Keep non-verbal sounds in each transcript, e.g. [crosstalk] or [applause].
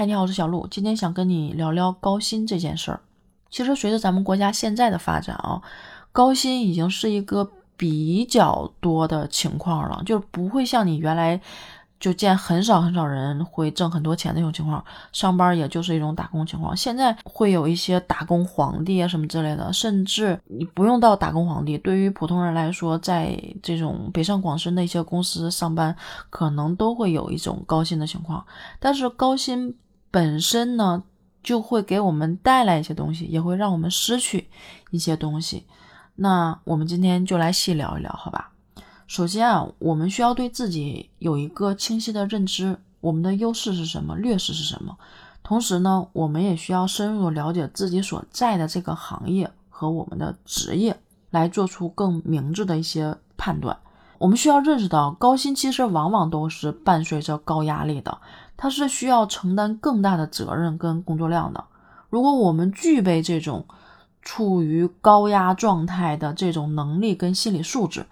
哎，你好，我是小鹿，今天想跟你聊聊高薪这件事儿。其实随着咱们国家现在的发展啊，高薪已经是一个比较多的情况了，就不会像你原来。就见很少很少人会挣很多钱那种情况，上班也就是一种打工情况。现在会有一些打工皇帝啊什么之类的，甚至你不用到打工皇帝，对于普通人来说，在这种北上广深的一些公司上班，可能都会有一种高薪的情况。但是高薪本身呢，就会给我们带来一些东西，也会让我们失去一些东西。那我们今天就来细聊一聊，好吧？首先啊，我们需要对自己有一个清晰的认知，我们的优势是什么，劣势是什么。同时呢，我们也需要深入了解自己所在的这个行业和我们的职业，来做出更明智的一些判断。我们需要认识到，高薪其实往往都是伴随着高压力的，它是需要承担更大的责任跟工作量的。如果我们具备这种处于高压状态的这种能力跟心理素质，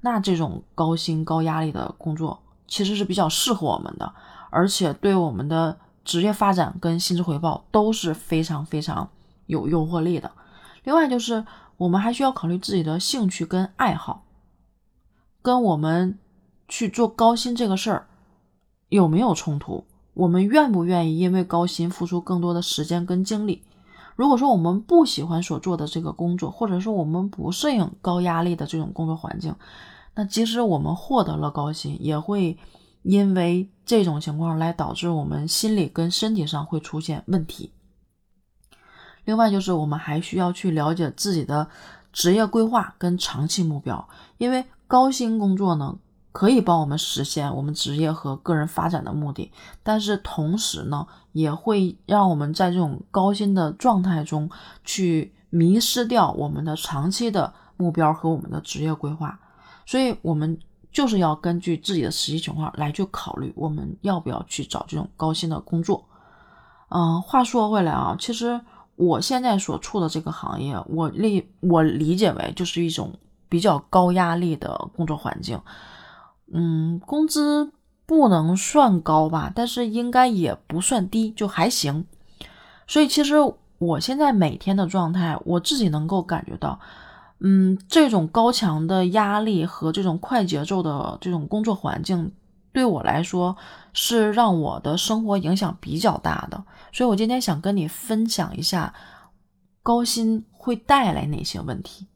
那这种高薪高压力的工作其实是比较适合我们的，而且对我们的职业发展跟薪资回报都是非常非常有诱惑力的。另外就是我们还需要考虑自己的兴趣跟爱好，跟我们去做高薪这个事儿有没有冲突？我们愿不愿意因为高薪付出更多的时间跟精力？如果说我们不喜欢所做的这个工作，或者说我们不适应高压力的这种工作环境，那即使我们获得了高薪，也会因为这种情况来导致我们心理跟身体上会出现问题。另外就是我们还需要去了解自己的职业规划跟长期目标，因为高薪工作呢。可以帮我们实现我们职业和个人发展的目的，但是同时呢，也会让我们在这种高薪的状态中去迷失掉我们的长期的目标和我们的职业规划。所以，我们就是要根据自己的实际情况来去考虑，我们要不要去找这种高薪的工作。嗯，话说回来啊，其实我现在所处的这个行业，我理我理解为就是一种比较高压力的工作环境。嗯，工资不能算高吧，但是应该也不算低，就还行。所以其实我现在每天的状态，我自己能够感觉到，嗯，这种高强的压力和这种快节奏的这种工作环境，对我来说是让我的生活影响比较大的。所以我今天想跟你分享一下，高薪会带来哪些问题，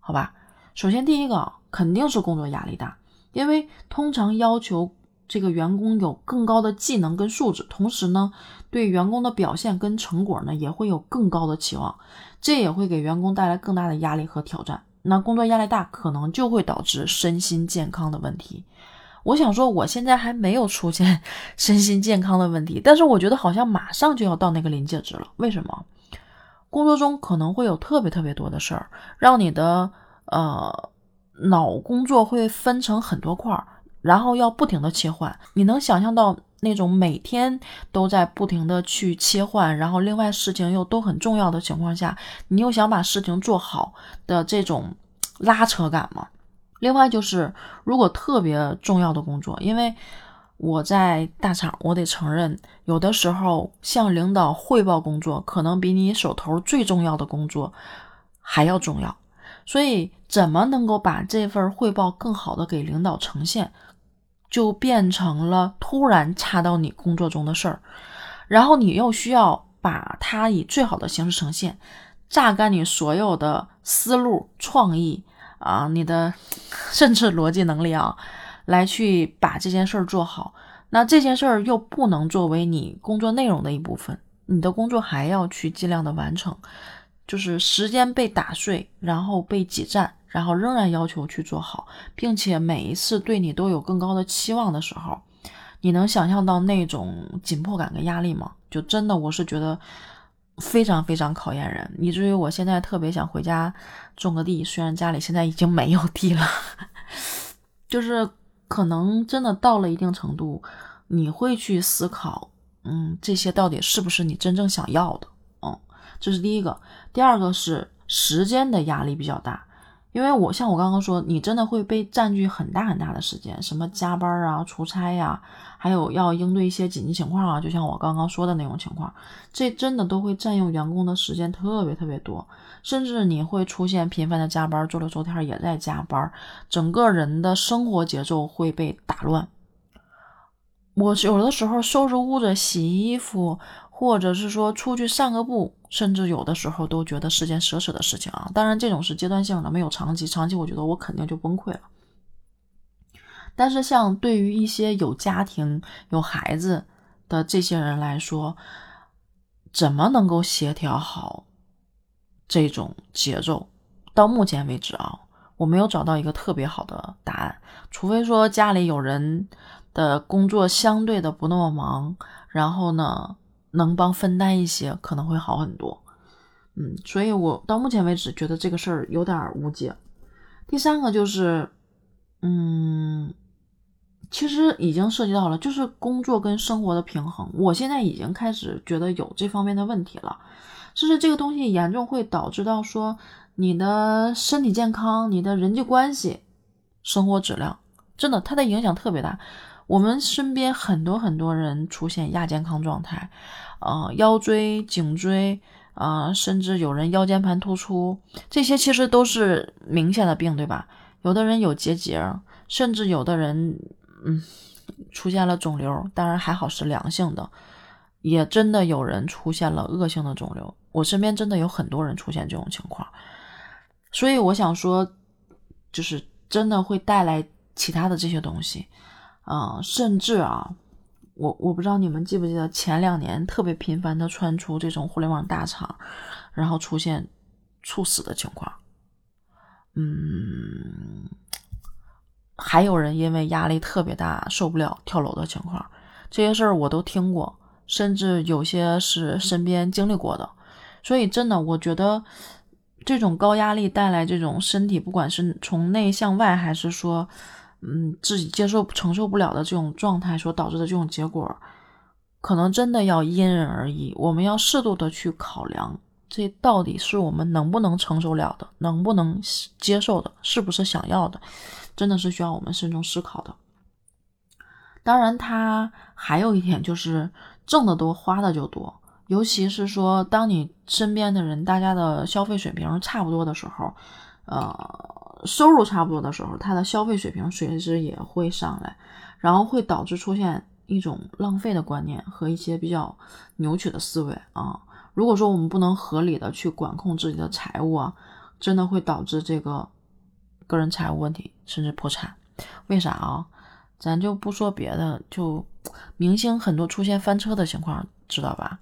好吧？首先第一个肯定是工作压力大。因为通常要求这个员工有更高的技能跟素质，同时呢，对员工的表现跟成果呢也会有更高的期望，这也会给员工带来更大的压力和挑战。那工作压力大，可能就会导致身心健康的问题。我想说，我现在还没有出现 [laughs] 身心健康的问题，但是我觉得好像马上就要到那个临界值了。为什么？工作中可能会有特别特别多的事儿，让你的呃。脑工作会分成很多块儿，然后要不停的切换。你能想象到那种每天都在不停的去切换，然后另外事情又都很重要的情况下，你又想把事情做好的这种拉扯感吗？另外就是，如果特别重要的工作，因为我在大厂，我得承认，有的时候向领导汇报工作，可能比你手头最重要的工作还要重要。所以，怎么能够把这份汇报更好的给领导呈现，就变成了突然插到你工作中的事儿，然后你又需要把它以最好的形式呈现，榨干你所有的思路、创意啊，你的 [laughs] 甚至逻辑能力啊，来去把这件事儿做好。那这件事儿又不能作为你工作内容的一部分，你的工作还要去尽量的完成。就是时间被打碎，然后被挤占，然后仍然要求去做好，并且每一次对你都有更高的期望的时候，你能想象到那种紧迫感跟压力吗？就真的我是觉得非常非常考验人，以至于我现在特别想回家种个地，虽然家里现在已经没有地了，[laughs] 就是可能真的到了一定程度，你会去思考，嗯，这些到底是不是你真正想要的？这是第一个，第二个是时间的压力比较大，因为我像我刚刚说，你真的会被占据很大很大的时间，什么加班啊、出差呀，还有要应对一些紧急情况啊，就像我刚刚说的那种情况，这真的都会占用员工的时间特别特别多，甚至你会出现频繁的加班，周六周天也在加班，整个人的生活节奏会被打乱。我有的时候收拾屋子、洗衣服。或者是说出去散个步，甚至有的时候都觉得是件奢侈的事情啊。当然，这种是阶段性的，没有长期。长期，我觉得我肯定就崩溃了。但是，像对于一些有家庭、有孩子的这些人来说，怎么能够协调好这种节奏？到目前为止啊，我没有找到一个特别好的答案。除非说家里有人的工作相对的不那么忙，然后呢？能帮分担一些，可能会好很多。嗯，所以我到目前为止觉得这个事儿有点无解。第三个就是，嗯，其实已经涉及到了，就是工作跟生活的平衡。我现在已经开始觉得有这方面的问题了，甚至这个东西严重会导致到说你的身体健康、你的人际关系、生活质量，真的它的影响特别大。我们身边很多很多人出现亚健康状态。呃，腰椎、颈椎，啊，甚至有人腰间盘突出，这些其实都是明显的病，对吧？有的人有结节，甚至有的人，嗯，出现了肿瘤，当然还好是良性的，也真的有人出现了恶性的肿瘤。我身边真的有很多人出现这种情况，所以我想说，就是真的会带来其他的这些东西，啊，甚至啊。我我不知道你们记不记得前两年特别频繁的传出这种互联网大厂，然后出现猝死的情况，嗯，还有人因为压力特别大受不了跳楼的情况，这些事儿我都听过，甚至有些是身边经历过的，所以真的我觉得这种高压力带来这种身体，不管是从内向外还是说。嗯，自己接受承受不了的这种状态所导致的这种结果，可能真的要因人而异。我们要适度的去考量，这到底是我们能不能承受了的，能不能接受的，是不是想要的，真的是需要我们慎重思考的。当然，他还有一点就是挣得多，花的就多。尤其是说，当你身边的人大家的消费水平差不多的时候，呃。收入差不多的时候，他的消费水平随之也会上来，然后会导致出现一种浪费的观念和一些比较扭曲的思维啊。如果说我们不能合理的去管控自己的财务啊，真的会导致这个个人财务问题甚至破产。为啥啊？咱就不说别的，就明星很多出现翻车的情况，知道吧？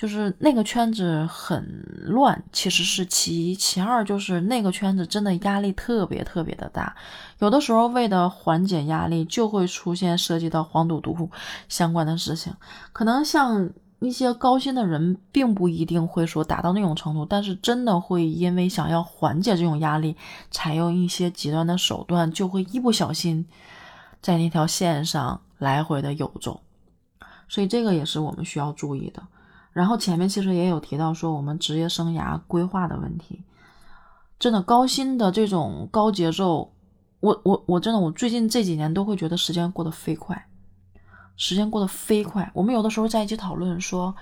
就是那个圈子很乱，其实是其一，其二就是那个圈子真的压力特别特别的大，有的时候为了缓解压力，就会出现涉及到黄赌毒相关的事情。可能像一些高薪的人，并不一定会说达到那种程度，但是真的会因为想要缓解这种压力，采用一些极端的手段，就会一不小心在那条线上来回的游走。所以这个也是我们需要注意的。然后前面其实也有提到说我们职业生涯规划的问题，真的高薪的这种高节奏，我我我真的我最近这几年都会觉得时间过得飞快，时间过得飞快。我们有的时候在一起讨论说，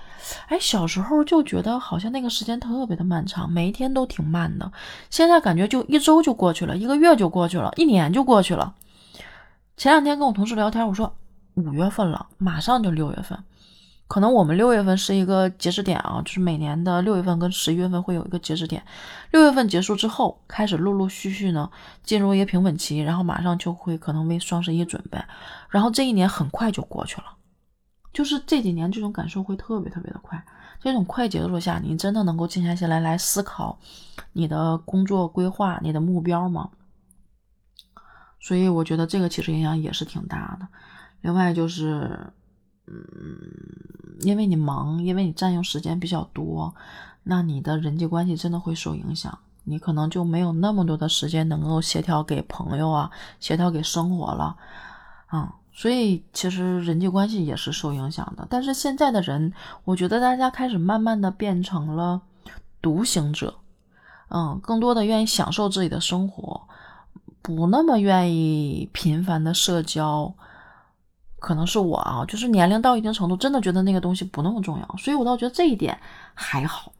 哎，小时候就觉得好像那个时间特别的漫长，每一天都挺慢的，现在感觉就一周就过去了，一个月就过去了，一年就过去了。前两天跟我同事聊天，我说五月份了，马上就六月份。可能我们六月份是一个截止点啊，就是每年的六月份跟十一月份会有一个截止点。六月份结束之后，开始陆陆续续呢进入一个平稳期，然后马上就会可能为双十一准备，然后这一年很快就过去了。就是这几年这种感受会特别特别的快，这种快节奏下，你真的能够静下心来来思考你的工作规划、你的目标吗？所以我觉得这个其实影响也是挺大的。另外就是。嗯，因为你忙，因为你占用时间比较多，那你的人际关系真的会受影响。你可能就没有那么多的时间能够协调给朋友啊，协调给生活了，啊，所以其实人际关系也是受影响的。但是现在的人，我觉得大家开始慢慢的变成了独行者，嗯，更多的愿意享受自己的生活，不那么愿意频繁的社交。可能是我啊，就是年龄到一定程度，真的觉得那个东西不那么重要，所以我倒觉得这一点还好。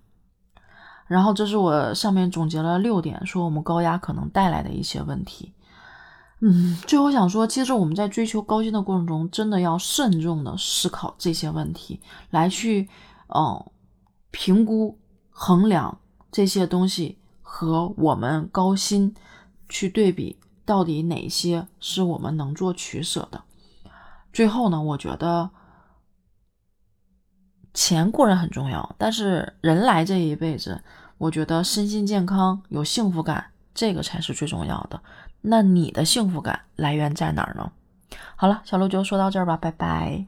然后这是我上面总结了六点，说我们高压可能带来的一些问题。嗯，最后想说，其实我们在追求高薪的过程中，真的要慎重的思考这些问题，来去嗯评估衡量这些东西和我们高薪去对比，到底哪些是我们能做取舍的。最后呢，我觉得钱固然很重要，但是人来这一辈子，我觉得身心健康、有幸福感，这个才是最重要的。那你的幸福感来源在哪儿呢？好了，小鹿就说到这儿吧，拜拜。